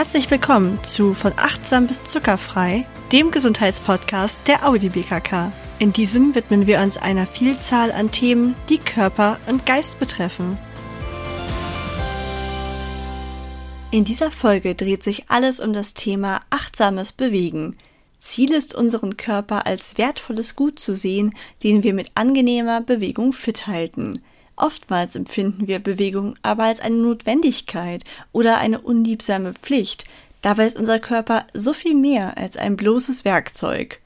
Herzlich willkommen zu Von achtsam bis zuckerfrei, dem Gesundheitspodcast der Audi BKK. In diesem widmen wir uns einer Vielzahl an Themen, die Körper und Geist betreffen. In dieser Folge dreht sich alles um das Thema achtsames Bewegen. Ziel ist, unseren Körper als wertvolles Gut zu sehen, den wir mit angenehmer Bewegung fit halten. Oftmals empfinden wir Bewegung aber als eine Notwendigkeit oder eine unliebsame Pflicht. Dabei ist unser Körper so viel mehr als ein bloßes Werkzeug.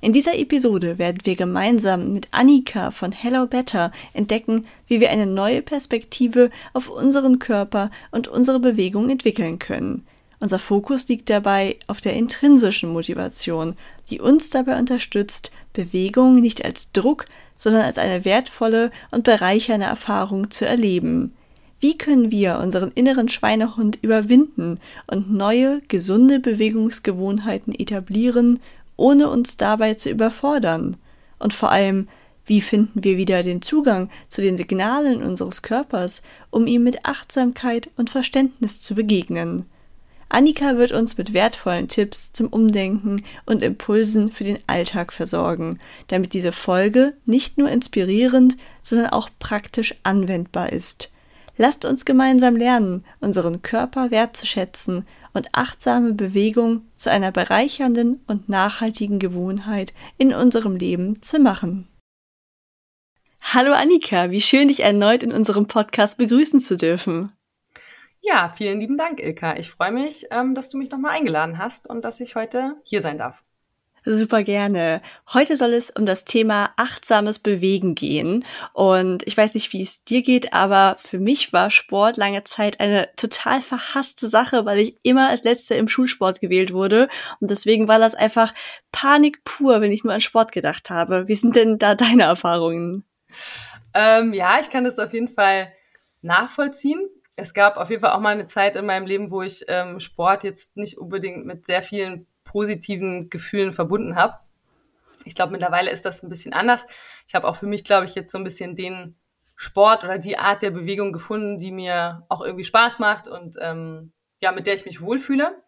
In dieser Episode werden wir gemeinsam mit Annika von Hello Better entdecken, wie wir eine neue Perspektive auf unseren Körper und unsere Bewegung entwickeln können. Unser Fokus liegt dabei auf der intrinsischen Motivation, die uns dabei unterstützt, Bewegung nicht als Druck, sondern als eine wertvolle und bereichernde Erfahrung zu erleben. Wie können wir unseren inneren Schweinehund überwinden und neue, gesunde Bewegungsgewohnheiten etablieren, ohne uns dabei zu überfordern? Und vor allem, wie finden wir wieder den Zugang zu den Signalen unseres Körpers, um ihm mit Achtsamkeit und Verständnis zu begegnen? Annika wird uns mit wertvollen Tipps zum Umdenken und Impulsen für den Alltag versorgen, damit diese Folge nicht nur inspirierend, sondern auch praktisch anwendbar ist. Lasst uns gemeinsam lernen, unseren Körper wertzuschätzen und achtsame Bewegung zu einer bereichernden und nachhaltigen Gewohnheit in unserem Leben zu machen. Hallo Annika, wie schön dich erneut in unserem Podcast begrüßen zu dürfen. Ja, vielen lieben Dank, Ilka. Ich freue mich, ähm, dass du mich nochmal eingeladen hast und dass ich heute hier sein darf. Super gerne. Heute soll es um das Thema achtsames Bewegen gehen. Und ich weiß nicht, wie es dir geht, aber für mich war Sport lange Zeit eine total verhasste Sache, weil ich immer als Letzte im Schulsport gewählt wurde. Und deswegen war das einfach Panik pur, wenn ich nur an Sport gedacht habe. Wie sind denn da deine Erfahrungen? Ähm, ja, ich kann das auf jeden Fall nachvollziehen es gab auf jeden Fall auch mal eine Zeit in meinem Leben, wo ich ähm, Sport jetzt nicht unbedingt mit sehr vielen positiven Gefühlen verbunden habe. Ich glaube, mittlerweile ist das ein bisschen anders. Ich habe auch für mich, glaube ich, jetzt so ein bisschen den Sport oder die Art der Bewegung gefunden, die mir auch irgendwie Spaß macht und ähm, ja, mit der ich mich wohlfühle.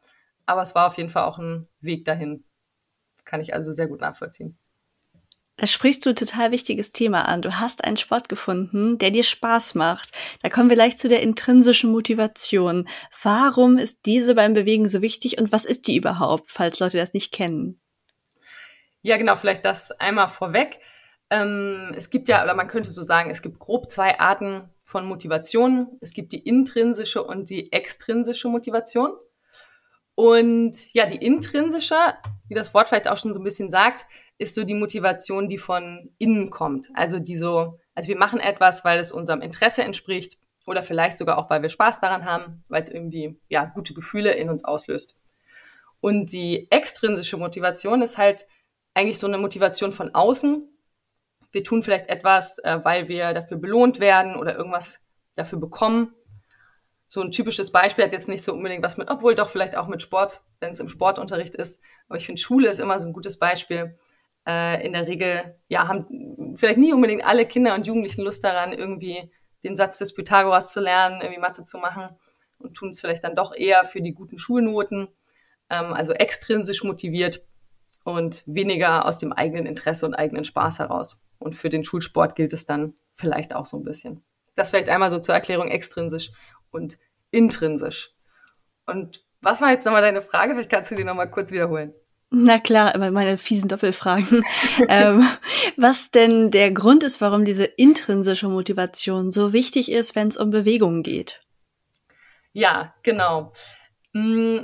Aber es war auf jeden Fall auch ein Weg dahin. Kann ich also sehr gut nachvollziehen. Da sprichst du total wichtiges Thema an. Du hast einen Sport gefunden, der dir Spaß macht. Da kommen wir gleich zu der intrinsischen Motivation. Warum ist diese beim Bewegen so wichtig und was ist die überhaupt, falls Leute das nicht kennen? Ja, genau, vielleicht das einmal vorweg. Ähm, es gibt ja, oder man könnte so sagen, es gibt grob zwei Arten von Motivation. Es gibt die intrinsische und die extrinsische Motivation. Und ja, die intrinsische, wie das Wort vielleicht auch schon so ein bisschen sagt, ist so die Motivation, die von innen kommt. Also die so, also wir machen etwas, weil es unserem Interesse entspricht oder vielleicht sogar auch, weil wir Spaß daran haben, weil es irgendwie ja gute Gefühle in uns auslöst. Und die extrinsische Motivation ist halt eigentlich so eine Motivation von außen. Wir tun vielleicht etwas, äh, weil wir dafür belohnt werden oder irgendwas dafür bekommen. So ein typisches Beispiel hat jetzt nicht so unbedingt was mit, obwohl doch vielleicht auch mit Sport, wenn es im Sportunterricht ist. Aber ich finde, Schule ist immer so ein gutes Beispiel äh, in der Regel, ja, haben vielleicht nie unbedingt alle Kinder und Jugendlichen Lust daran, irgendwie den Satz des Pythagoras zu lernen, irgendwie Mathe zu machen und tun es vielleicht dann doch eher für die guten Schulnoten, ähm, also extrinsisch motiviert und weniger aus dem eigenen Interesse und eigenen Spaß heraus. Und für den Schulsport gilt es dann vielleicht auch so ein bisschen. Das vielleicht einmal so zur Erklärung extrinsisch und intrinsisch. Und was war jetzt nochmal deine Frage? Vielleicht kannst du die nochmal kurz wiederholen. Na klar, meine fiesen Doppelfragen. ähm, was denn der Grund ist, warum diese intrinsische Motivation so wichtig ist, wenn es um Bewegungen geht? Ja, genau. Mm,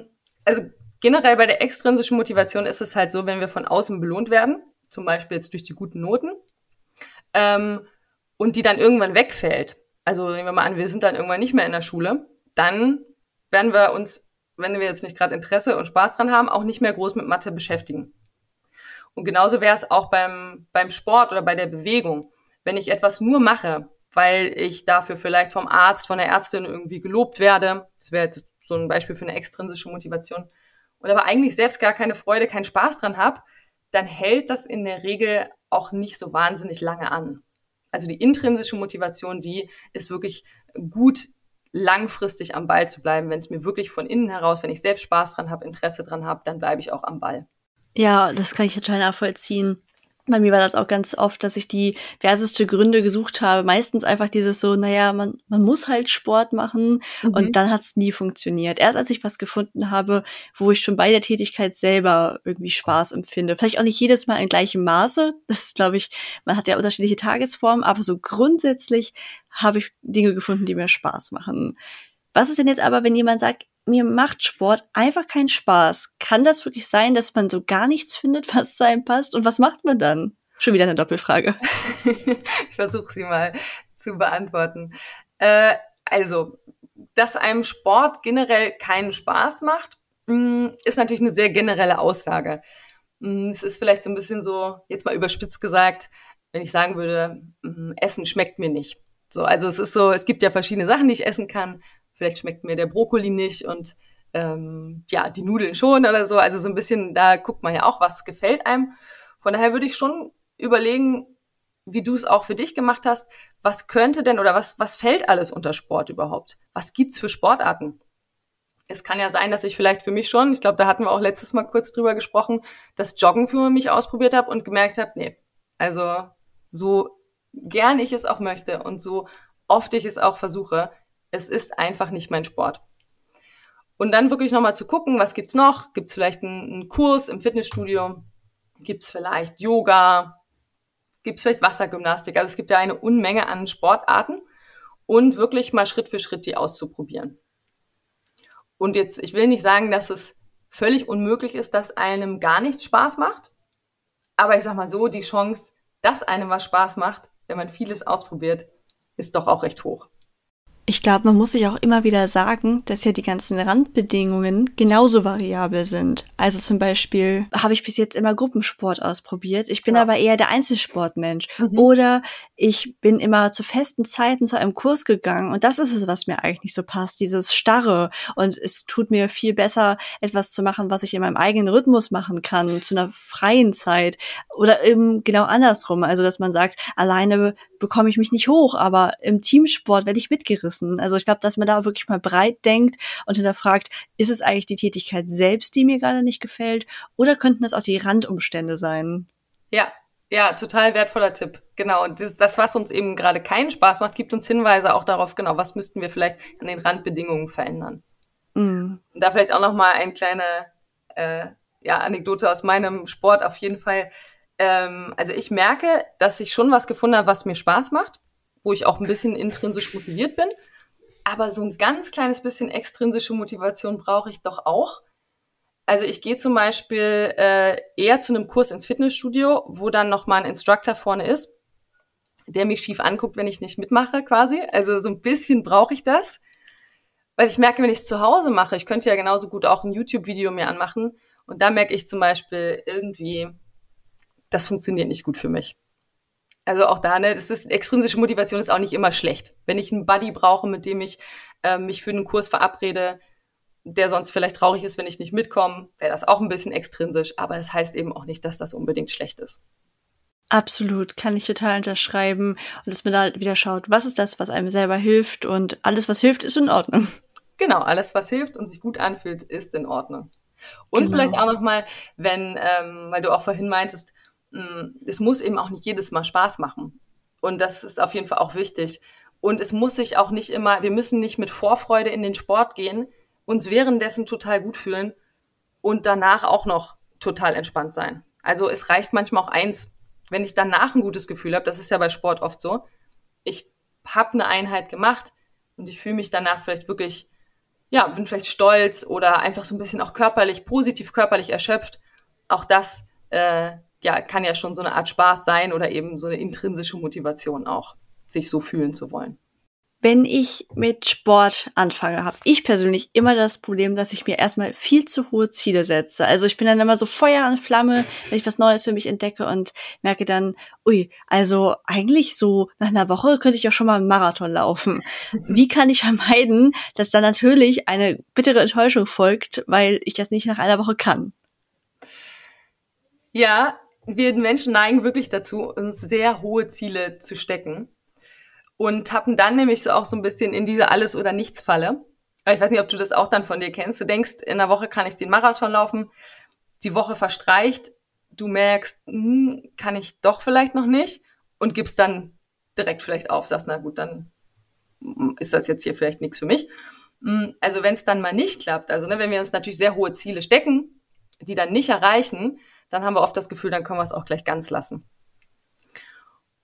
also generell bei der extrinsischen Motivation ist es halt so, wenn wir von außen belohnt werden, zum Beispiel jetzt durch die guten Noten, ähm, und die dann irgendwann wegfällt. Also nehmen wir mal an, wir sind dann irgendwann nicht mehr in der Schule, dann werden wir uns wenn wir jetzt nicht gerade Interesse und Spaß dran haben, auch nicht mehr groß mit Mathe beschäftigen. Und genauso wäre es auch beim, beim Sport oder bei der Bewegung. Wenn ich etwas nur mache, weil ich dafür vielleicht vom Arzt, von der Ärztin irgendwie gelobt werde, das wäre jetzt so ein Beispiel für eine extrinsische Motivation, und aber eigentlich selbst gar keine Freude, keinen Spaß dran habe, dann hält das in der Regel auch nicht so wahnsinnig lange an. Also die intrinsische Motivation, die ist wirklich gut langfristig am Ball zu bleiben. Wenn es mir wirklich von innen heraus, wenn ich selbst Spaß dran habe, Interesse dran habe, dann bleibe ich auch am Ball. Ja, das kann ich total nachvollziehen. Bei mir war das auch ganz oft, dass ich die verseste Gründe gesucht habe. Meistens einfach dieses so, naja, man, man muss halt Sport machen mhm. und dann hat es nie funktioniert. Erst als ich was gefunden habe, wo ich schon bei der Tätigkeit selber irgendwie Spaß empfinde. Vielleicht auch nicht jedes Mal in gleichem Maße. Das ist, glaube ich, man hat ja unterschiedliche Tagesformen, aber so grundsätzlich habe ich Dinge gefunden, die mir Spaß machen. Was ist denn jetzt aber, wenn jemand sagt, mir macht Sport einfach keinen Spaß. Kann das wirklich sein, dass man so gar nichts findet, was zu einem passt? Und was macht man dann? Schon wieder eine Doppelfrage. ich versuche sie mal zu beantworten. Äh, also, dass einem Sport generell keinen Spaß macht, mm, ist natürlich eine sehr generelle Aussage. Mm, es ist vielleicht so ein bisschen so, jetzt mal überspitzt gesagt, wenn ich sagen würde, mm, Essen schmeckt mir nicht. So, also es ist so, es gibt ja verschiedene Sachen, die ich essen kann vielleicht schmeckt mir der Brokkoli nicht und ähm, ja, die Nudeln schon oder so. Also so ein bisschen, da guckt man ja auch, was gefällt einem. Von daher würde ich schon überlegen, wie du es auch für dich gemacht hast, was könnte denn oder was, was fällt alles unter Sport überhaupt? Was gibt's für Sportarten? Es kann ja sein, dass ich vielleicht für mich schon, ich glaube, da hatten wir auch letztes Mal kurz drüber gesprochen, das Joggen für mich ausprobiert habe und gemerkt habe, nee, also so gern ich es auch möchte und so oft ich es auch versuche, es ist einfach nicht mein Sport. Und dann wirklich nochmal zu gucken, was gibt's noch? Gibt's vielleicht einen, einen Kurs im Fitnessstudio? Gibt's vielleicht Yoga? Gibt's vielleicht Wassergymnastik? Also es gibt ja eine Unmenge an Sportarten und wirklich mal Schritt für Schritt die auszuprobieren. Und jetzt, ich will nicht sagen, dass es völlig unmöglich ist, dass einem gar nichts Spaß macht. Aber ich sag mal so, die Chance, dass einem was Spaß macht, wenn man vieles ausprobiert, ist doch auch recht hoch. Ich glaube, man muss sich auch immer wieder sagen, dass ja die ganzen Randbedingungen genauso variabel sind. Also zum Beispiel habe ich bis jetzt immer Gruppensport ausprobiert. Ich bin ja. aber eher der Einzelsportmensch. Mhm. Oder ich bin immer zu festen Zeiten zu einem Kurs gegangen. Und das ist es, was mir eigentlich nicht so passt. Dieses Starre. Und es tut mir viel besser, etwas zu machen, was ich in meinem eigenen Rhythmus machen kann, zu einer freien Zeit. Oder eben genau andersrum. Also, dass man sagt, alleine bekomme ich mich nicht hoch, aber im Teamsport werde ich mitgerissen. Also ich glaube, dass man da wirklich mal breit denkt und hinterfragt, ist es eigentlich die Tätigkeit selbst, die mir gerade nicht gefällt, oder könnten das auch die Randumstände sein? Ja, ja, total wertvoller Tipp. Genau. Und das, das, was uns eben gerade keinen Spaß macht, gibt uns Hinweise auch darauf, genau, was müssten wir vielleicht an den Randbedingungen verändern. Mm. Da vielleicht auch noch mal eine kleine äh, ja, Anekdote aus meinem Sport auf jeden Fall ähm, also ich merke, dass ich schon was gefunden habe, was mir Spaß macht, wo ich auch ein bisschen intrinsisch motiviert bin. Aber so ein ganz kleines bisschen extrinsische Motivation brauche ich doch auch. Also ich gehe zum Beispiel äh, eher zu einem Kurs ins Fitnessstudio, wo dann nochmal ein Instructor vorne ist, der mich schief anguckt, wenn ich nicht mitmache quasi. Also so ein bisschen brauche ich das. Weil ich merke, wenn ich es zu Hause mache, ich könnte ja genauso gut auch ein YouTube-Video mir anmachen. Und da merke ich zum Beispiel irgendwie, das funktioniert nicht gut für mich. Also auch da, ne, das ist extrinsische Motivation ist auch nicht immer schlecht. Wenn ich einen Buddy brauche, mit dem ich äh, mich für einen Kurs verabrede, der sonst vielleicht traurig ist, wenn ich nicht mitkomme, wäre das auch ein bisschen extrinsisch, aber das heißt eben auch nicht, dass das unbedingt schlecht ist. Absolut, kann ich total unterschreiben und dass man da wieder schaut, was ist das, was einem selber hilft und alles, was hilft, ist in Ordnung. Genau, alles, was hilft und sich gut anfühlt, ist in Ordnung. Und genau. vielleicht auch nochmal, wenn, ähm, weil du auch vorhin meintest, es muss eben auch nicht jedes Mal Spaß machen. Und das ist auf jeden Fall auch wichtig. Und es muss sich auch nicht immer, wir müssen nicht mit Vorfreude in den Sport gehen, uns währenddessen total gut fühlen und danach auch noch total entspannt sein. Also es reicht manchmal auch eins, wenn ich danach ein gutes Gefühl habe, das ist ja bei Sport oft so, ich habe eine Einheit gemacht und ich fühle mich danach vielleicht wirklich, ja, bin vielleicht stolz oder einfach so ein bisschen auch körperlich, positiv körperlich erschöpft. Auch das äh, ja, kann ja schon so eine Art Spaß sein oder eben so eine intrinsische Motivation auch, sich so fühlen zu wollen. Wenn ich mit Sport anfange, habe ich persönlich immer das Problem, dass ich mir erstmal viel zu hohe Ziele setze. Also ich bin dann immer so Feuer und Flamme, wenn ich was Neues für mich entdecke und merke dann, ui, also eigentlich so nach einer Woche könnte ich ja schon mal einen Marathon laufen. Wie kann ich vermeiden, dass dann natürlich eine bittere Enttäuschung folgt, weil ich das nicht nach einer Woche kann? Ja, wir Menschen neigen wirklich dazu, uns sehr hohe Ziele zu stecken. und tappen dann nämlich so auch so ein bisschen in diese Alles- oder Nichts-Falle. Ich weiß nicht, ob du das auch dann von dir kennst. Du denkst, in der Woche kann ich den Marathon laufen, die Woche verstreicht, du merkst, hm, kann ich doch vielleicht noch nicht und gibst dann direkt vielleicht auf, sagst, na gut, dann ist das jetzt hier vielleicht nichts für mich. Hm, also wenn es dann mal nicht klappt, also ne, wenn wir uns natürlich sehr hohe Ziele stecken, die dann nicht erreichen, dann haben wir oft das Gefühl, dann können wir es auch gleich ganz lassen.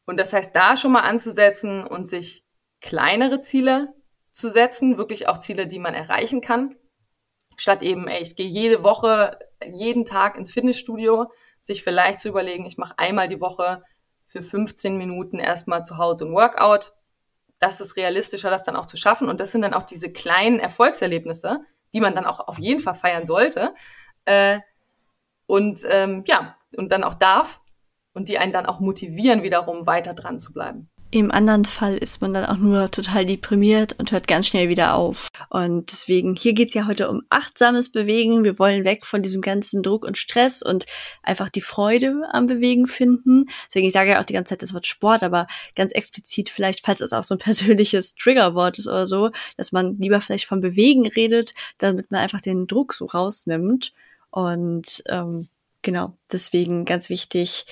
Und das heißt, da schon mal anzusetzen und sich kleinere Ziele zu setzen, wirklich auch Ziele, die man erreichen kann, statt eben, ey, ich gehe jede Woche, jeden Tag ins Fitnessstudio, sich vielleicht zu überlegen, ich mache einmal die Woche für 15 Minuten erstmal zu Hause ein Workout. Das ist realistischer, das dann auch zu schaffen. Und das sind dann auch diese kleinen Erfolgserlebnisse, die man dann auch auf jeden Fall feiern sollte. Äh, und ähm, ja, und dann auch darf und die einen dann auch motivieren, wiederum weiter dran zu bleiben. Im anderen Fall ist man dann auch nur total deprimiert und hört ganz schnell wieder auf. Und deswegen, hier geht's ja heute um achtsames Bewegen. Wir wollen weg von diesem ganzen Druck und Stress und einfach die Freude am Bewegen finden. Deswegen, ich sage ja auch die ganze Zeit das Wort Sport, aber ganz explizit vielleicht, falls das auch so ein persönliches Triggerwort ist oder so, dass man lieber vielleicht vom Bewegen redet, damit man einfach den Druck so rausnimmt. Und ähm, genau, deswegen ganz wichtig,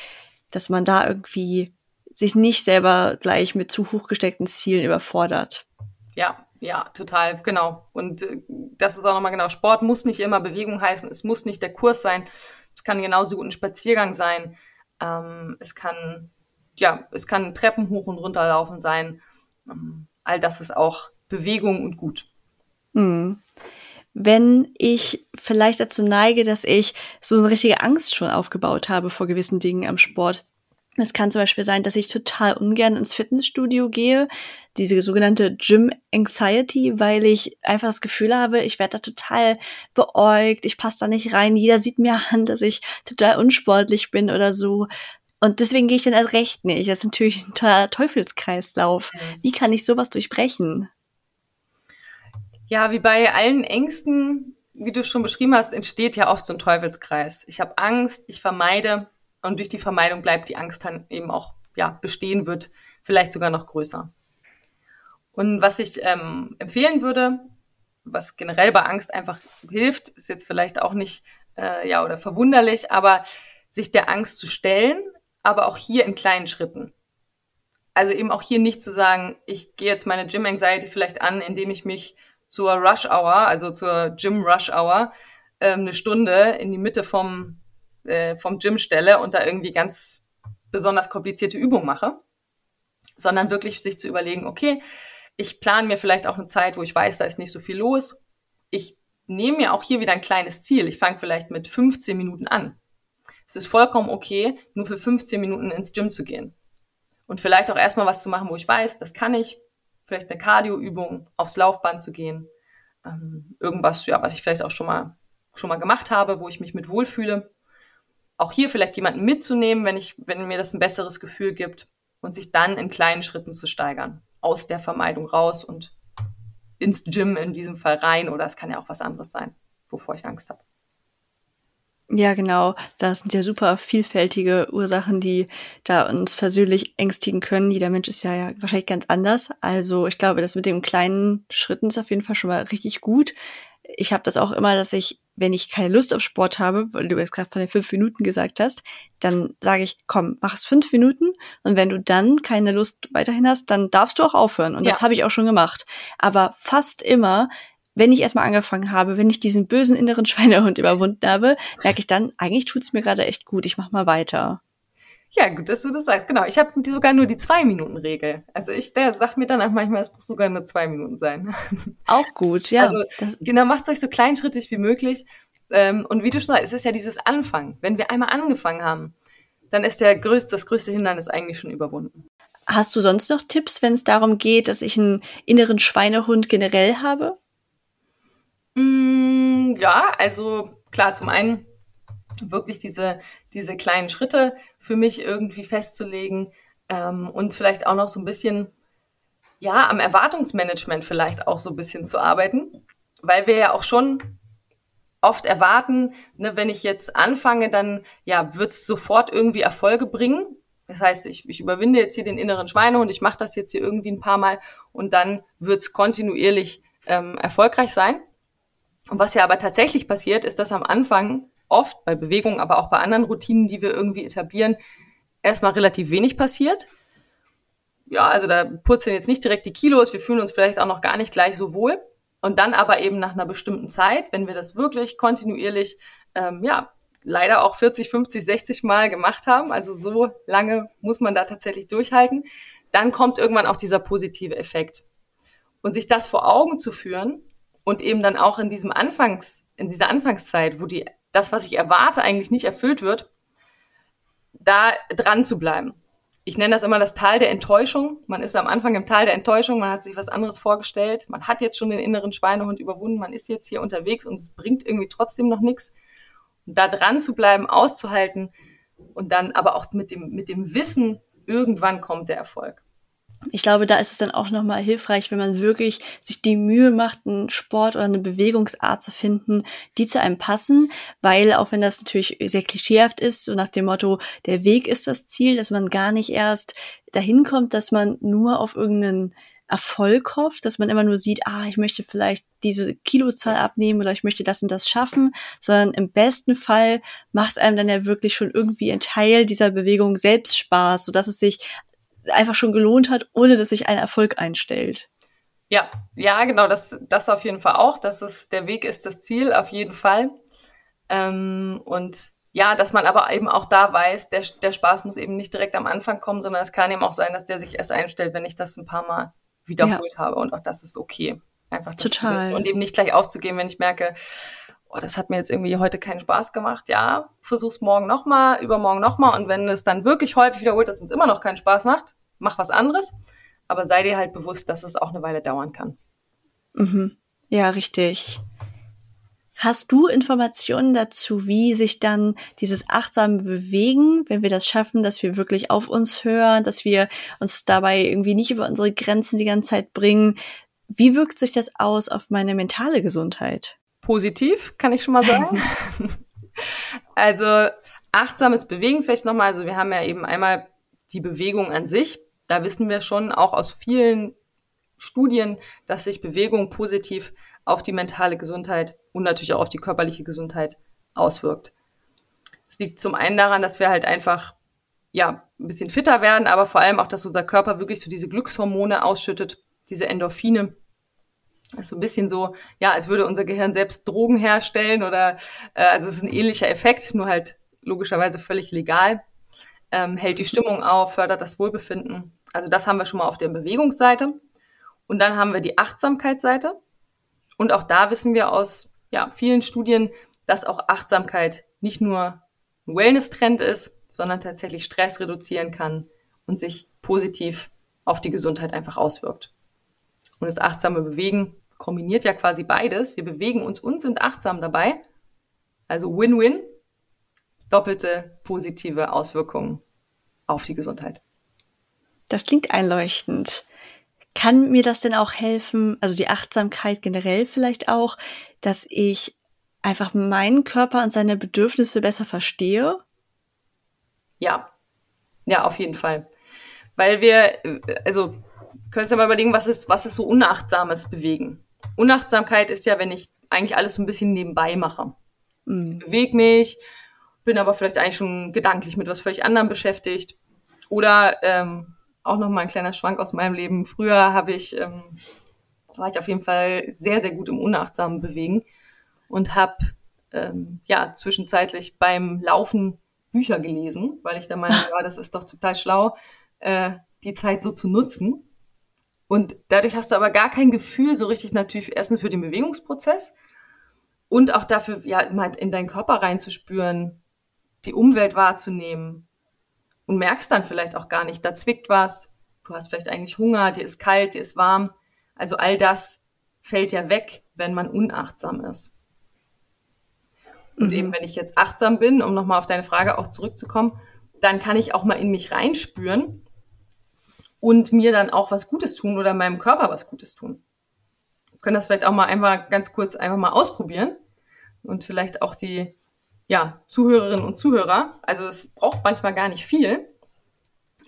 dass man da irgendwie sich nicht selber gleich mit zu hoch gesteckten Zielen überfordert. Ja, ja, total, genau. Und äh, das ist auch nochmal genau. Sport muss nicht immer Bewegung heißen. Es muss nicht der Kurs sein. Es kann genauso gut ein Spaziergang sein. Ähm, es kann, ja, es kann Treppen hoch und runter laufen sein. Ähm, all das ist auch Bewegung und gut. Mhm. Wenn ich vielleicht dazu neige, dass ich so eine richtige Angst schon aufgebaut habe vor gewissen Dingen am Sport, es kann zum Beispiel sein, dass ich total ungern ins Fitnessstudio gehe, diese sogenannte Gym Anxiety, weil ich einfach das Gefühl habe, ich werde da total beäugt, ich passe da nicht rein, jeder sieht mir an, dass ich total unsportlich bin oder so. Und deswegen gehe ich dann erst recht nicht. Das ist natürlich ein Teufelskreislauf. Mhm. Wie kann ich sowas durchbrechen? Ja, wie bei allen Ängsten, wie du schon beschrieben hast, entsteht ja oft so ein Teufelskreis. Ich habe Angst, ich vermeide, und durch die Vermeidung bleibt die Angst dann eben auch ja, bestehen wird, vielleicht sogar noch größer. Und was ich ähm, empfehlen würde, was generell bei Angst einfach hilft, ist jetzt vielleicht auch nicht äh, ja oder verwunderlich, aber sich der Angst zu stellen, aber auch hier in kleinen Schritten. Also eben auch hier nicht zu sagen, ich gehe jetzt meine Gym Anxiety vielleicht an, indem ich mich zur Rush Hour, also zur Gym Rush Hour, ähm, eine Stunde in die Mitte vom äh, vom Gym stelle und da irgendwie ganz besonders komplizierte Übungen mache, sondern wirklich sich zu überlegen, okay, ich plane mir vielleicht auch eine Zeit, wo ich weiß, da ist nicht so viel los. Ich nehme mir auch hier wieder ein kleines Ziel. Ich fange vielleicht mit 15 Minuten an. Es ist vollkommen okay, nur für 15 Minuten ins Gym zu gehen. Und vielleicht auch erstmal was zu machen, wo ich weiß, das kann ich. Vielleicht eine Cardioübung, aufs Laufband zu gehen. Ähm, irgendwas, ja, was ich vielleicht auch schon mal, schon mal gemacht habe, wo ich mich mit wohlfühle auch hier vielleicht jemanden mitzunehmen, wenn ich, wenn mir das ein besseres Gefühl gibt und sich dann in kleinen Schritten zu steigern. Aus der Vermeidung raus und ins Gym in diesem Fall rein oder es kann ja auch was anderes sein, wovor ich Angst habe. Ja, genau. Das sind ja super vielfältige Ursachen, die da uns persönlich ängstigen können. Jeder Mensch ist ja, ja wahrscheinlich ganz anders. Also ich glaube, das mit den kleinen Schritten ist auf jeden Fall schon mal richtig gut ich habe das auch immer, dass ich, wenn ich keine Lust auf Sport habe, weil du jetzt gerade von den fünf Minuten gesagt hast, dann sage ich, komm, mach es fünf Minuten und wenn du dann keine Lust weiterhin hast, dann darfst du auch aufhören. Und ja. das habe ich auch schon gemacht. Aber fast immer, wenn ich erstmal angefangen habe, wenn ich diesen bösen inneren Schweinehund überwunden habe, merke ich dann, eigentlich tut's mir gerade echt gut, ich mach mal weiter. Ja, gut, dass du das sagst. Genau, ich habe sogar nur die Zwei-Minuten-Regel. Also ich, der sagt mir dann auch manchmal, es muss sogar nur zwei Minuten sein. Auch gut, ja. Also genau, macht euch so kleinschrittig wie möglich. Ähm, und wie du schon sagst, es ist ja dieses Anfangen. Wenn wir einmal angefangen haben, dann ist der größte, das größte Hindernis eigentlich schon überwunden. Hast du sonst noch Tipps, wenn es darum geht, dass ich einen inneren Schweinehund generell habe? Mm, ja, also klar, zum einen wirklich diese, diese kleinen Schritte für mich irgendwie festzulegen ähm, und vielleicht auch noch so ein bisschen, ja, am Erwartungsmanagement vielleicht auch so ein bisschen zu arbeiten, weil wir ja auch schon oft erwarten, ne, wenn ich jetzt anfange, dann ja, wird es sofort irgendwie Erfolge bringen. Das heißt, ich, ich überwinde jetzt hier den inneren Schweinehund, ich mache das jetzt hier irgendwie ein paar Mal und dann wird es kontinuierlich ähm, erfolgreich sein. Und was ja aber tatsächlich passiert, ist, dass am Anfang oft bei Bewegungen, aber auch bei anderen Routinen, die wir irgendwie etablieren, erstmal relativ wenig passiert. Ja, also da purzeln jetzt nicht direkt die Kilos, wir fühlen uns vielleicht auch noch gar nicht gleich so wohl. Und dann aber eben nach einer bestimmten Zeit, wenn wir das wirklich kontinuierlich, ähm, ja, leider auch 40, 50, 60 Mal gemacht haben, also so lange muss man da tatsächlich durchhalten, dann kommt irgendwann auch dieser positive Effekt. Und sich das vor Augen zu führen und eben dann auch in diesem Anfangs, in dieser Anfangszeit, wo die, das, was ich erwarte, eigentlich nicht erfüllt wird, da dran zu bleiben. Ich nenne das immer das Tal der Enttäuschung. Man ist am Anfang im Tal der Enttäuschung, man hat sich was anderes vorgestellt, man hat jetzt schon den inneren Schweinehund überwunden, man ist jetzt hier unterwegs und es bringt irgendwie trotzdem noch nichts. da dran zu bleiben, auszuhalten und dann aber auch mit dem, mit dem Wissen, irgendwann kommt der Erfolg ich glaube, da ist es dann auch nochmal hilfreich, wenn man wirklich sich die Mühe macht, einen Sport oder eine Bewegungsart zu finden, die zu einem passen, weil auch wenn das natürlich sehr klischeehaft ist, so nach dem Motto, der Weg ist das Ziel, dass man gar nicht erst dahin kommt, dass man nur auf irgendeinen Erfolg hofft, dass man immer nur sieht, ah, ich möchte vielleicht diese Kilozahl abnehmen oder ich möchte das und das schaffen, sondern im besten Fall macht einem dann ja wirklich schon irgendwie ein Teil dieser Bewegung selbst Spaß, sodass es sich einfach schon gelohnt hat, ohne dass sich ein Erfolg einstellt. Ja, ja, genau, das, das auf jeden Fall auch. Das ist, der Weg ist das Ziel, auf jeden Fall. Ähm, und ja, dass man aber eben auch da weiß, der, der Spaß muss eben nicht direkt am Anfang kommen, sondern es kann eben auch sein, dass der sich erst einstellt, wenn ich das ein paar Mal wiederholt ja. habe. Und auch das ist okay. Einfach das Total. Und eben nicht gleich aufzugeben, wenn ich merke, oh, das hat mir jetzt irgendwie heute keinen Spaß gemacht. Ja, versuch's morgen nochmal, übermorgen nochmal. Und wenn es dann wirklich häufig wiederholt, dass uns immer noch keinen Spaß macht, mach was anderes, aber sei dir halt bewusst, dass es auch eine Weile dauern kann. Mhm. Ja, richtig. Hast du Informationen dazu, wie sich dann dieses achtsame Bewegen, wenn wir das schaffen, dass wir wirklich auf uns hören, dass wir uns dabei irgendwie nicht über unsere Grenzen die ganze Zeit bringen, wie wirkt sich das aus auf meine mentale Gesundheit? Positiv, kann ich schon mal sagen. also achtsames Bewegen vielleicht nochmal. Also wir haben ja eben einmal die Bewegung an sich da wissen wir schon auch aus vielen Studien, dass sich Bewegung positiv auf die mentale Gesundheit und natürlich auch auf die körperliche Gesundheit auswirkt. Es liegt zum einen daran, dass wir halt einfach ja ein bisschen fitter werden, aber vor allem auch, dass unser Körper wirklich so diese Glückshormone ausschüttet, diese Endorphine. Das ist so ein bisschen so, ja, als würde unser Gehirn selbst Drogen herstellen oder äh, also es ist ein ähnlicher Effekt, nur halt logischerweise völlig legal. Ähm, hält die Stimmung auf, fördert das Wohlbefinden also das haben wir schon mal auf der Bewegungsseite. Und dann haben wir die Achtsamkeitsseite. Und auch da wissen wir aus ja, vielen Studien, dass auch Achtsamkeit nicht nur ein Wellness-Trend ist, sondern tatsächlich Stress reduzieren kann und sich positiv auf die Gesundheit einfach auswirkt. Und das achtsame Bewegen kombiniert ja quasi beides. Wir bewegen uns und sind achtsam dabei. Also Win-Win, doppelte positive Auswirkungen auf die Gesundheit. Das klingt einleuchtend. Kann mir das denn auch helfen, also die Achtsamkeit generell vielleicht auch, dass ich einfach meinen Körper und seine Bedürfnisse besser verstehe? Ja, ja, auf jeden Fall. Weil wir, also, können Sie mal überlegen, was ist, was ist so unachtsames Bewegen? Unachtsamkeit ist ja, wenn ich eigentlich alles so ein bisschen nebenbei mache. Mhm. Beweg mich, bin aber vielleicht eigentlich schon gedanklich mit was völlig anderem beschäftigt. Oder ähm, auch noch mal ein kleiner Schwank aus meinem Leben. Früher habe ich, ähm, war ich auf jeden Fall sehr, sehr gut im unachtsamen Bewegen und habe ähm, ja zwischenzeitlich beim Laufen Bücher gelesen, weil ich da meine, ja, das ist doch total schlau, äh, die Zeit so zu nutzen. Und dadurch hast du aber gar kein Gefühl so richtig natürlich erstens für den Bewegungsprozess und auch dafür, ja, mal in deinen Körper reinzuspüren, die Umwelt wahrzunehmen, und merkst dann vielleicht auch gar nicht, da zwickt was, du hast vielleicht eigentlich Hunger, dir ist kalt, dir ist warm. Also all das fällt ja weg, wenn man unachtsam ist. Und mhm. eben, wenn ich jetzt achtsam bin, um nochmal auf deine Frage auch zurückzukommen, dann kann ich auch mal in mich reinspüren und mir dann auch was Gutes tun oder meinem Körper was Gutes tun. Wir können das vielleicht auch mal einmal ganz kurz einfach mal ausprobieren und vielleicht auch die ja, Zuhörerinnen und Zuhörer. Also es braucht manchmal gar nicht viel.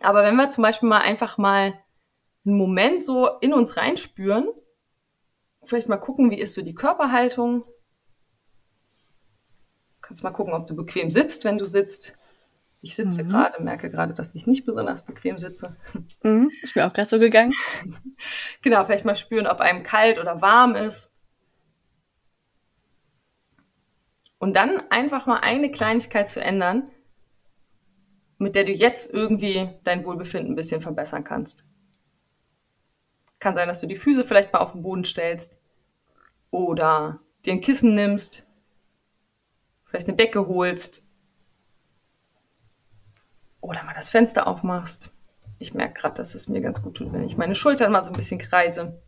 Aber wenn wir zum Beispiel mal einfach mal einen Moment so in uns reinspüren, vielleicht mal gucken, wie ist so die Körperhaltung. Kannst mal gucken, ob du bequem sitzt, wenn du sitzt. Ich sitze mhm. gerade, merke gerade, dass ich nicht besonders bequem sitze. Mhm, ist mir auch gerade so gegangen. genau, vielleicht mal spüren, ob einem kalt oder warm ist. Und dann einfach mal eine Kleinigkeit zu ändern, mit der du jetzt irgendwie dein Wohlbefinden ein bisschen verbessern kannst. Kann sein, dass du die Füße vielleicht mal auf den Boden stellst oder dir ein Kissen nimmst, vielleicht eine Decke holst oder mal das Fenster aufmachst. Ich merke gerade, dass es mir ganz gut tut, wenn ich meine Schultern mal so ein bisschen kreise.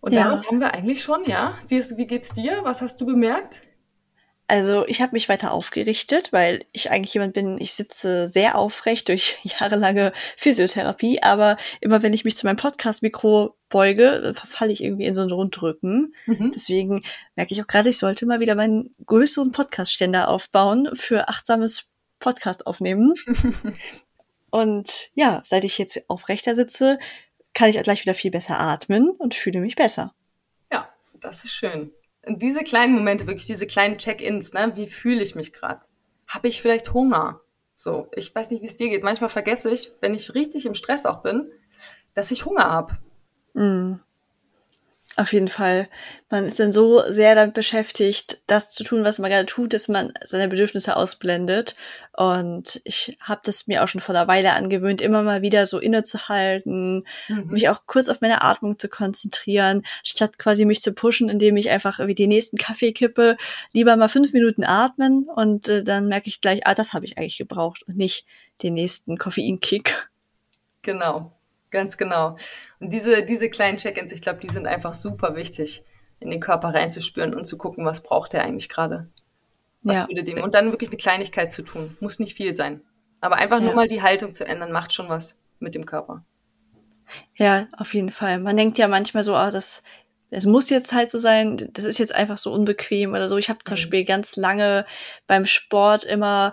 Und ja. damit haben wir eigentlich schon, ja. Wie, ist, wie geht's dir? Was hast du bemerkt? Also ich habe mich weiter aufgerichtet, weil ich eigentlich jemand bin, ich sitze sehr aufrecht durch jahrelange Physiotherapie, aber immer wenn ich mich zu meinem Podcast-Mikro beuge, verfalle ich irgendwie in so einen Rundrücken. Mhm. Deswegen merke ich auch gerade, ich sollte mal wieder meinen größeren Podcast-Ständer aufbauen für achtsames Podcast aufnehmen. und ja, seit ich jetzt aufrechter sitze, kann ich auch gleich wieder viel besser atmen und fühle mich besser. Ja, das ist schön. Diese kleinen Momente, wirklich diese kleinen Check-ins, ne? Wie fühle ich mich gerade? Habe ich vielleicht Hunger? So, ich weiß nicht, wie es dir geht. Manchmal vergesse ich, wenn ich richtig im Stress auch bin, dass ich Hunger habe. Mm. Auf jeden Fall. Man ist dann so sehr damit beschäftigt, das zu tun, was man gerade tut, dass man seine Bedürfnisse ausblendet. Und ich habe das mir auch schon vor einer Weile angewöhnt, immer mal wieder so innezuhalten, mhm. mich auch kurz auf meine Atmung zu konzentrieren, statt quasi mich zu pushen, indem ich einfach wie die nächsten Kaffee kippe, lieber mal fünf Minuten atmen und äh, dann merke ich gleich, ah, das habe ich eigentlich gebraucht und nicht den nächsten Koffeinkick. Genau. Ganz genau. Und diese, diese kleinen Check-ins, ich glaube, die sind einfach super wichtig, in den Körper reinzuspüren und zu gucken, was braucht der eigentlich gerade. Was ja. würde dem? Und dann wirklich eine Kleinigkeit zu tun. Muss nicht viel sein. Aber einfach ja. nur mal die Haltung zu ändern, macht schon was mit dem Körper. Ja, auf jeden Fall. Man denkt ja manchmal so, ah, das, das muss jetzt halt so sein, das ist jetzt einfach so unbequem oder so. Ich habe zum mhm. Beispiel ganz lange beim Sport immer,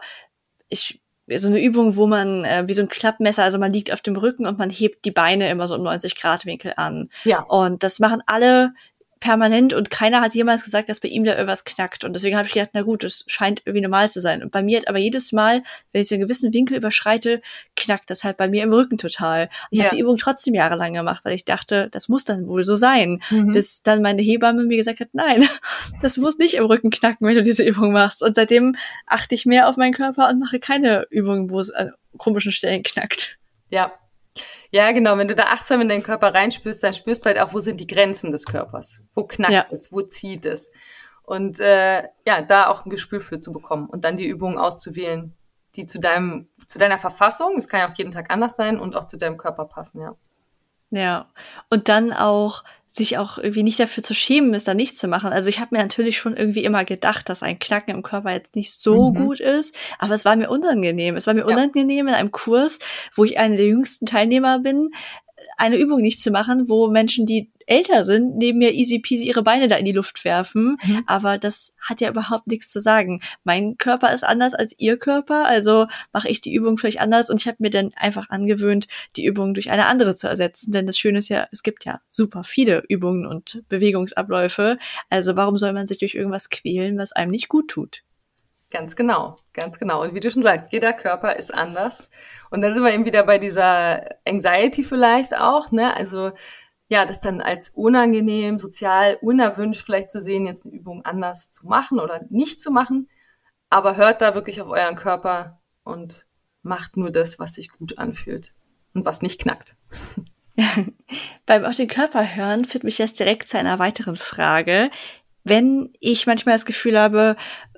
ich so eine Übung, wo man äh, wie so ein Klappmesser, also man liegt auf dem Rücken und man hebt die Beine immer so im 90 Grad Winkel an. Ja. Und das machen alle permanent und keiner hat jemals gesagt, dass bei ihm da irgendwas knackt. Und deswegen habe ich gedacht, na gut, das scheint irgendwie normal zu sein. Und bei mir hat aber jedes Mal, wenn ich so einen gewissen Winkel überschreite, knackt das halt bei mir im Rücken total. Und ich ja. habe die Übung trotzdem jahrelang gemacht, weil ich dachte, das muss dann wohl so sein. Mhm. Bis dann meine Hebamme mir gesagt hat, nein, das muss nicht im Rücken knacken, wenn du diese Übung machst. Und seitdem achte ich mehr auf meinen Körper und mache keine Übungen, wo es an komischen Stellen knackt. Ja, ja, genau. Wenn du da achtsam in deinen Körper reinspürst, dann spürst du halt auch, wo sind die Grenzen des Körpers? Wo knackt ja. es? Wo zieht es? Und äh, ja, da auch ein Gespür für zu bekommen und dann die Übungen auszuwählen, die zu deinem, zu deiner Verfassung, es kann ja auch jeden Tag anders sein und auch zu deinem Körper passen, ja. Ja. Und dann auch sich auch irgendwie nicht dafür zu schämen, es da nicht zu machen. Also ich habe mir natürlich schon irgendwie immer gedacht, dass ein Knacken im Körper jetzt nicht so mhm. gut ist, aber es war mir unangenehm. Es war mir ja. unangenehm in einem Kurs, wo ich eine der jüngsten Teilnehmer bin, eine Übung nicht zu machen, wo Menschen, die älter sind, neben mir easy peasy ihre Beine da in die Luft werfen. Mhm. Aber das hat ja überhaupt nichts zu sagen. Mein Körper ist anders als ihr Körper, also mache ich die Übung vielleicht anders und ich habe mir dann einfach angewöhnt, die Übung durch eine andere zu ersetzen. Denn das Schöne ist ja, es gibt ja super viele Übungen und Bewegungsabläufe. Also warum soll man sich durch irgendwas quälen, was einem nicht gut tut? Ganz genau, ganz genau. Und wie du schon sagst, jeder Körper ist anders. Und dann sind wir eben wieder bei dieser Anxiety vielleicht auch, ne? Also ja, das dann als unangenehm, sozial unerwünscht vielleicht zu sehen, jetzt eine Übung anders zu machen oder nicht zu machen. Aber hört da wirklich auf euren Körper und macht nur das, was sich gut anfühlt und was nicht knackt. Beim auf den Körper hören führt mich jetzt direkt zu einer weiteren Frage. Wenn ich manchmal das Gefühl habe,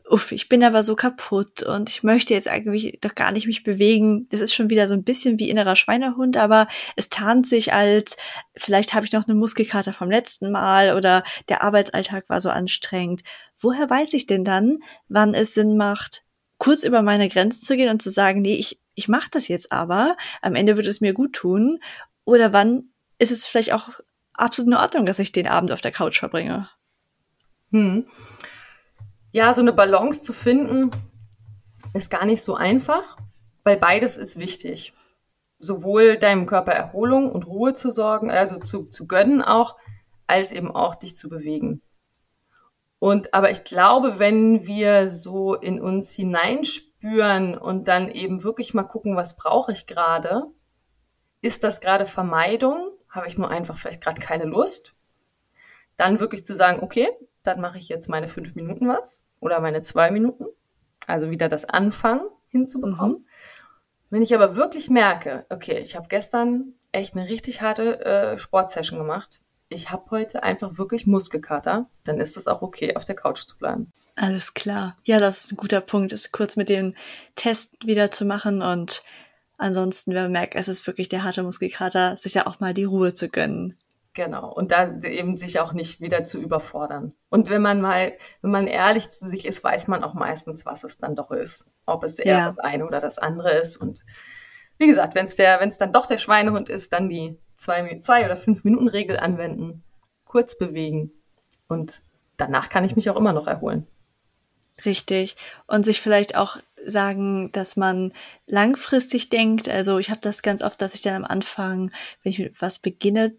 uff, ich bin aber so kaputt und ich möchte jetzt eigentlich doch gar nicht mich bewegen. Das ist schon wieder so ein bisschen wie innerer Schweinehund, aber es tarnt sich als, vielleicht habe ich noch eine Muskelkater vom letzten Mal oder der Arbeitsalltag war so anstrengend. Woher weiß ich denn dann, wann es Sinn macht, kurz über meine Grenzen zu gehen und zu sagen, nee, ich, ich mache das jetzt aber, am Ende wird es mir gut tun? Oder wann ist es vielleicht auch absolut in Ordnung, dass ich den Abend auf der Couch verbringe? Hm ja, so eine Balance zu finden, ist gar nicht so einfach, weil beides ist wichtig. Sowohl deinem Körper Erholung und Ruhe zu sorgen, also zu, zu gönnen auch, als eben auch dich zu bewegen. Und aber ich glaube, wenn wir so in uns hineinspüren und dann eben wirklich mal gucken, was brauche ich gerade, ist das gerade Vermeidung? Habe ich nur einfach vielleicht gerade keine Lust? Dann wirklich zu sagen, okay, dann mache ich jetzt meine fünf Minuten was oder meine zwei Minuten. Also wieder das Anfangen hinzubekommen. Mhm. Wenn ich aber wirklich merke, okay, ich habe gestern echt eine richtig harte äh, Sportsession gemacht, ich habe heute einfach wirklich Muskelkater, dann ist es auch okay, auf der Couch zu bleiben. Alles klar. Ja, das ist ein guter Punkt, ist kurz mit dem Test wieder zu machen und ansonsten, wenn man merkt, es ist wirklich der harte Muskelkater, sich ja auch mal die Ruhe zu gönnen. Genau. Und da eben sich auch nicht wieder zu überfordern. Und wenn man mal, wenn man ehrlich zu sich ist, weiß man auch meistens, was es dann doch ist. Ob es eher ja. das eine oder das andere ist. Und wie gesagt, wenn es der, wenn es dann doch der Schweinehund ist, dann die zwei, zwei oder fünf Minuten Regel anwenden, kurz bewegen und danach kann ich mich auch immer noch erholen. Richtig. Und sich vielleicht auch sagen, dass man langfristig denkt. Also ich habe das ganz oft, dass ich dann am Anfang, wenn ich mit was beginne,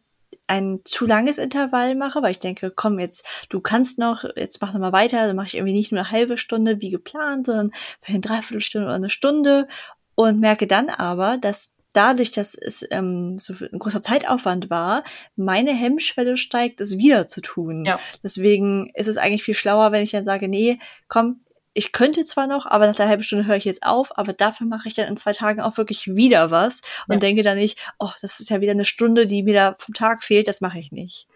ein zu langes Intervall mache, weil ich denke, komm jetzt, du kannst noch, jetzt mach noch mal weiter, dann mache ich irgendwie nicht nur eine halbe Stunde wie geplant, sondern vielleicht eine Dreiviertelstunde oder eine Stunde und merke dann aber, dass dadurch, dass es ähm, so ein großer Zeitaufwand war, meine Hemmschwelle steigt, es wieder zu tun. Ja. Deswegen ist es eigentlich viel schlauer, wenn ich dann sage, nee, komm, ich könnte zwar noch, aber nach der halben Stunde höre ich jetzt auf, aber dafür mache ich dann in zwei Tagen auch wirklich wieder was und ja. denke dann nicht, oh, das ist ja wieder eine Stunde, die mir da vom Tag fehlt, das mache ich nicht.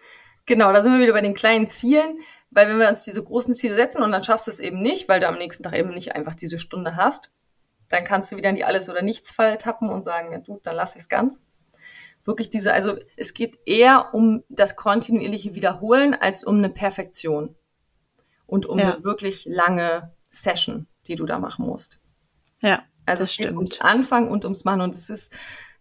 Genau, da sind wir wieder bei den kleinen Zielen, weil wenn wir uns diese großen Ziele setzen und dann schaffst du es eben nicht, weil du am nächsten Tag eben nicht einfach diese Stunde hast, dann kannst du wieder in die Alles- oder Nichts-Fall tappen und sagen, ja, du, dann lass ich es ganz. Wirklich diese, also es geht eher um das kontinuierliche Wiederholen als um eine Perfektion und um ja. eine wirklich lange Session, die du da machen musst. Ja, also das es stimmt. ums Anfang und ums Machen und es ist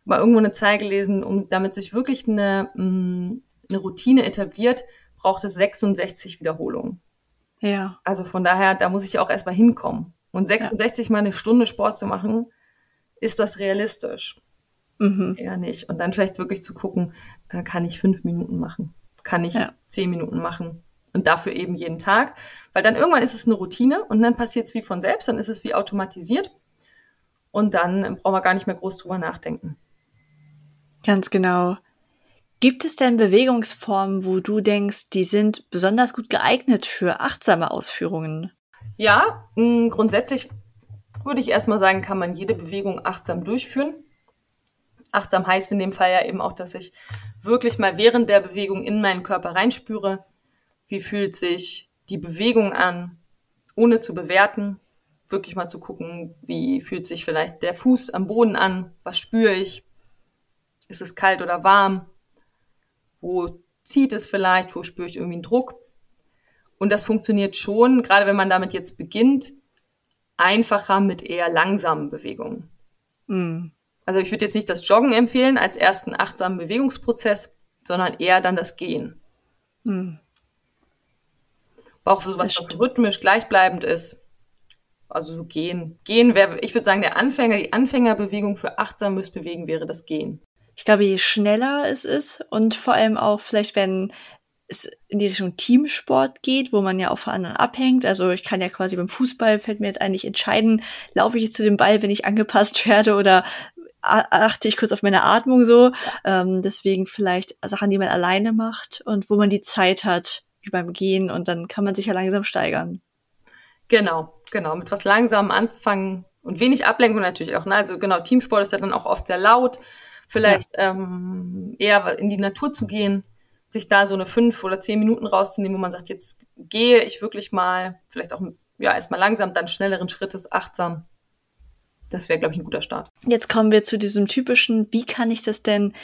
mal irgendwo eine Zahl gelesen, um damit sich wirklich eine, mm, eine Routine etabliert, braucht es 66 Wiederholungen. Ja. Also von daher, da muss ich auch erstmal hinkommen. Und 66 ja. mal eine Stunde Sport zu machen, ist das realistisch? Mhm. Eher nicht. Und dann vielleicht wirklich zu gucken, äh, kann ich fünf Minuten machen? Kann ich ja. zehn Minuten machen? Und dafür eben jeden Tag. Weil dann irgendwann ist es eine Routine und dann passiert es wie von selbst, dann ist es wie automatisiert. Und dann brauchen wir gar nicht mehr groß drüber nachdenken. Ganz genau. Gibt es denn Bewegungsformen, wo du denkst, die sind besonders gut geeignet für achtsame Ausführungen? Ja, mh, grundsätzlich würde ich erstmal sagen, kann man jede Bewegung achtsam durchführen. Achtsam heißt in dem Fall ja eben auch, dass ich wirklich mal während der Bewegung in meinen Körper reinspüre. Wie fühlt sich die Bewegung an, ohne zu bewerten. Wirklich mal zu gucken, wie fühlt sich vielleicht der Fuß am Boden an, was spüre ich, ist es kalt oder warm, wo zieht es vielleicht, wo spüre ich irgendwie einen Druck. Und das funktioniert schon, gerade wenn man damit jetzt beginnt, einfacher mit eher langsamen Bewegungen. Mhm. Also ich würde jetzt nicht das Joggen empfehlen als ersten achtsamen Bewegungsprozess, sondern eher dann das Gehen. Mhm. Auch so was, was rhythmisch gleichbleibend ist. Also so gehen. Gehen wäre, ich würde sagen, der Anfänger, die Anfängerbewegung für achtsames Bewegen wäre das Gehen. Ich glaube, je schneller es ist und vor allem auch vielleicht, wenn es in die Richtung Teamsport geht, wo man ja auch von anderen abhängt. Also ich kann ja quasi beim Fußball fällt mir jetzt eigentlich entscheiden, laufe ich jetzt zu dem Ball, wenn ich angepasst werde oder achte ich kurz auf meine Atmung so. Ähm, deswegen vielleicht Sachen, die man alleine macht und wo man die Zeit hat, wie beim Gehen und dann kann man sich ja langsam steigern. Genau, genau. Mit was langsam anzufangen und wenig Ablenkung natürlich auch. Ne? Also genau, Teamsport ist ja dann auch oft sehr laut. Vielleicht ja. ähm, eher in die Natur zu gehen, sich da so eine fünf oder zehn Minuten rauszunehmen, wo man sagt, jetzt gehe ich wirklich mal, vielleicht auch ja erstmal langsam, dann schnelleren Schrittes, achtsam. Das wäre, glaube ich, ein guter Start. Jetzt kommen wir zu diesem typischen, wie kann ich das denn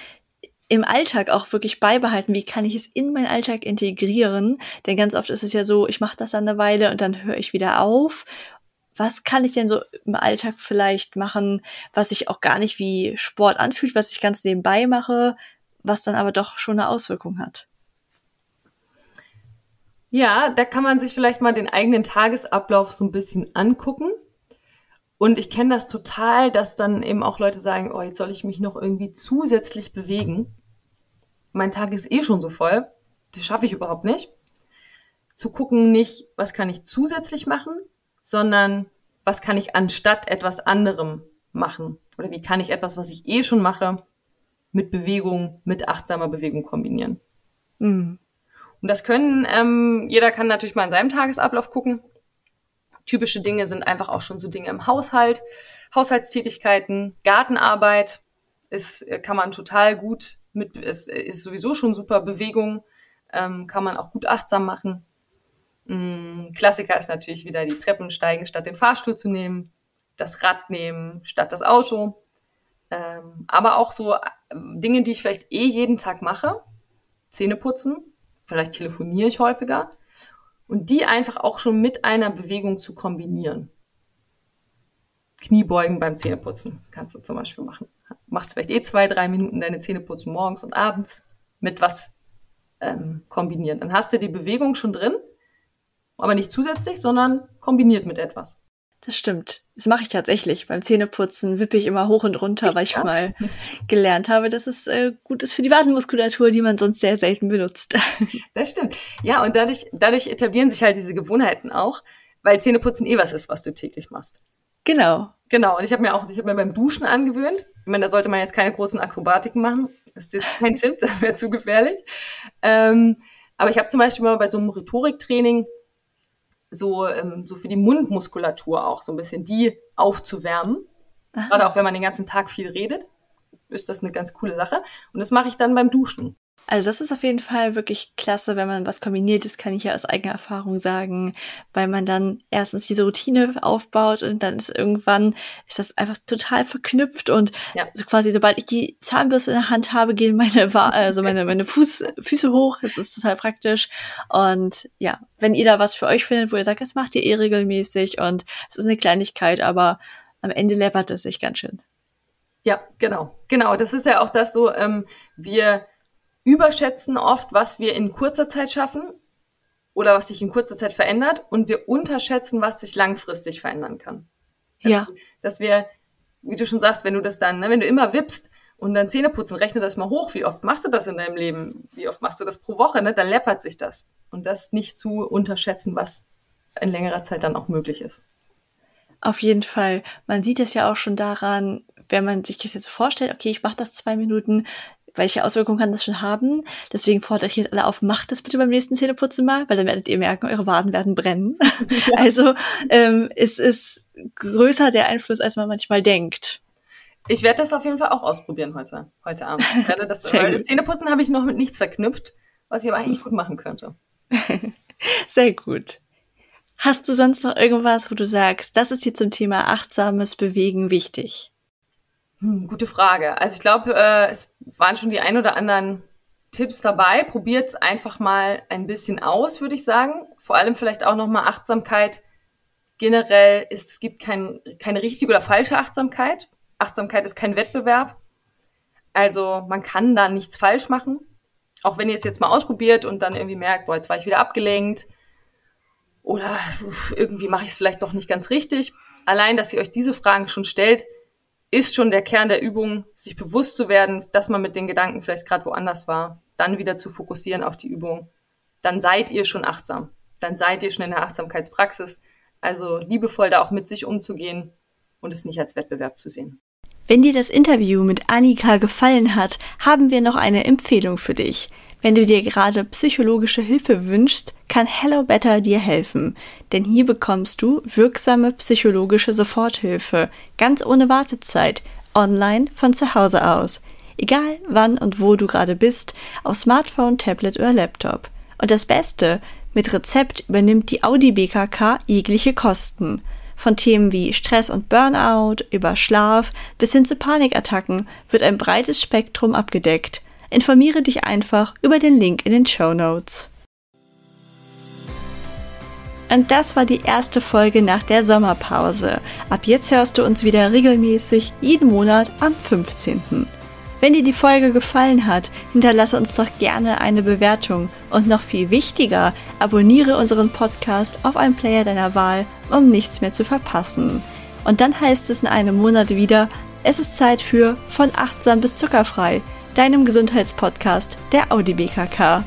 im Alltag auch wirklich beibehalten? Wie kann ich es in meinen Alltag integrieren? Denn ganz oft ist es ja so, ich mache das dann eine Weile und dann höre ich wieder auf. Was kann ich denn so im Alltag vielleicht machen, was sich auch gar nicht wie Sport anfühlt, was ich ganz nebenbei mache, was dann aber doch schon eine Auswirkung hat? Ja, da kann man sich vielleicht mal den eigenen Tagesablauf so ein bisschen angucken Und ich kenne das total, dass dann eben auch Leute sagen, oh, jetzt soll ich mich noch irgendwie zusätzlich bewegen. Mein Tag ist eh schon so voll. Das schaffe ich überhaupt nicht. Zu gucken nicht, was kann ich zusätzlich machen, sondern was kann ich anstatt etwas anderem machen? Oder wie kann ich etwas, was ich eh schon mache, mit Bewegung, mit achtsamer Bewegung kombinieren? Mhm. Und das können, ähm, jeder kann natürlich mal in seinem Tagesablauf gucken. Typische Dinge sind einfach auch schon so Dinge im Haushalt, Haushaltstätigkeiten, Gartenarbeit ist, äh, kann man total gut mit, ist, ist sowieso schon super Bewegung, ähm, kann man auch gut achtsam machen. Mm, Klassiker ist natürlich wieder die Treppen steigen, statt den Fahrstuhl zu nehmen, das Rad nehmen, statt das Auto. Ähm, aber auch so äh, Dinge, die ich vielleicht eh jeden Tag mache. Zähne putzen, vielleicht telefoniere ich häufiger und die einfach auch schon mit einer Bewegung zu kombinieren. Kniebeugen beim Zähneputzen kannst du zum Beispiel machen. Machst vielleicht eh zwei, drei Minuten deine Zähne putzen morgens und abends mit was ähm, kombinieren. Dann hast du die Bewegung schon drin, aber nicht zusätzlich, sondern kombiniert mit etwas. Das stimmt. Das mache ich tatsächlich. Beim Zähneputzen wippe ich immer hoch und runter, weil ich ja. mal gelernt habe, dass es äh, gut ist für die Wadenmuskulatur, die man sonst sehr selten benutzt. Das stimmt. Ja, und dadurch, dadurch etablieren sich halt diese Gewohnheiten auch, weil Zähneputzen eh was ist, was du täglich machst. Genau. Genau. Und ich habe mir auch, ich habe mir beim Duschen angewöhnt. Ich meine, da sollte man jetzt keine großen Akrobatiken machen. Das ist jetzt kein Tipp, das wäre zu gefährlich. Ähm, aber ich habe zum Beispiel mal bei so einem Rhetoriktraining so, ähm, so für die Mundmuskulatur auch so ein bisschen die aufzuwärmen. Aha. Gerade auch wenn man den ganzen Tag viel redet, ist das eine ganz coole Sache. Und das mache ich dann beim Duschen. Also das ist auf jeden Fall wirklich klasse, wenn man was kombiniert ist, kann ich ja aus eigener Erfahrung sagen, weil man dann erstens diese Routine aufbaut und dann ist irgendwann ist das einfach total verknüpft und ja. so quasi sobald ich die Zahnbürste in der Hand habe, gehen meine also meine meine Fuß, Füße hoch, das ist total praktisch und ja, wenn ihr da was für euch findet, wo ihr sagt, das macht ihr eh regelmäßig und es ist eine Kleinigkeit, aber am Ende läppert es sich ganz schön. Ja, genau, genau. Das ist ja auch das so, ähm, wir überschätzen oft, was wir in kurzer Zeit schaffen oder was sich in kurzer Zeit verändert und wir unterschätzen, was sich langfristig verändern kann. Ja. Dass wir, wie du schon sagst, wenn du das dann, ne, wenn du immer wippst und dann Zähne putzen, rechne das mal hoch, wie oft machst du das in deinem Leben? Wie oft machst du das pro Woche? Ne? Dann läppert sich das. Und das nicht zu unterschätzen, was in längerer Zeit dann auch möglich ist. Auf jeden Fall. Man sieht es ja auch schon daran, wenn man sich das jetzt vorstellt, okay, ich mache das zwei Minuten, welche Auswirkungen kann das schon haben? Deswegen fordere ich jetzt alle auf, macht das bitte beim nächsten Zähneputzen mal, weil dann werdet ihr merken, eure Waden werden brennen. Ja. Also ähm, es ist größer der Einfluss, als man manchmal denkt. Ich werde das auf jeden Fall auch ausprobieren heute, heute Abend. Ich werde das, weil das Zähneputzen habe ich noch mit nichts verknüpft, was ich aber eigentlich gut machen könnte. Sehr gut. Hast du sonst noch irgendwas, wo du sagst, das ist hier zum Thema achtsames Bewegen wichtig? Hm, gute Frage. Also ich glaube, äh, es waren schon die ein oder anderen Tipps dabei. Probiert es einfach mal ein bisschen aus, würde ich sagen. Vor allem vielleicht auch nochmal Achtsamkeit. Generell ist, es gibt kein, keine richtige oder falsche Achtsamkeit. Achtsamkeit ist kein Wettbewerb. Also man kann da nichts falsch machen. Auch wenn ihr es jetzt mal ausprobiert und dann irgendwie merkt, boah, jetzt war ich wieder abgelenkt oder irgendwie mache ich es vielleicht doch nicht ganz richtig. Allein, dass ihr euch diese Fragen schon stellt, ist schon der Kern der Übung, sich bewusst zu werden, dass man mit den Gedanken vielleicht gerade woanders war, dann wieder zu fokussieren auf die Übung. Dann seid ihr schon achtsam. Dann seid ihr schon in der Achtsamkeitspraxis. Also liebevoll da auch mit sich umzugehen und es nicht als Wettbewerb zu sehen. Wenn dir das Interview mit Annika gefallen hat, haben wir noch eine Empfehlung für dich. Wenn du dir gerade psychologische Hilfe wünschst, kann Hello Better dir helfen. Denn hier bekommst du wirksame psychologische Soforthilfe, ganz ohne Wartezeit, online von zu Hause aus. Egal wann und wo du gerade bist, auf Smartphone, Tablet oder Laptop. Und das Beste, mit Rezept übernimmt die Audi BKK jegliche Kosten. Von Themen wie Stress und Burnout über Schlaf bis hin zu Panikattacken wird ein breites Spektrum abgedeckt. Informiere dich einfach über den Link in den Show Notes. Und das war die erste Folge nach der Sommerpause. Ab jetzt hörst du uns wieder regelmäßig jeden Monat am 15. Wenn dir die Folge gefallen hat, hinterlasse uns doch gerne eine Bewertung und noch viel wichtiger, abonniere unseren Podcast auf einem Player deiner Wahl, um nichts mehr zu verpassen. Und dann heißt es in einem Monat wieder, es ist Zeit für Von achtsam bis zuckerfrei, deinem Gesundheitspodcast der Audi BKK.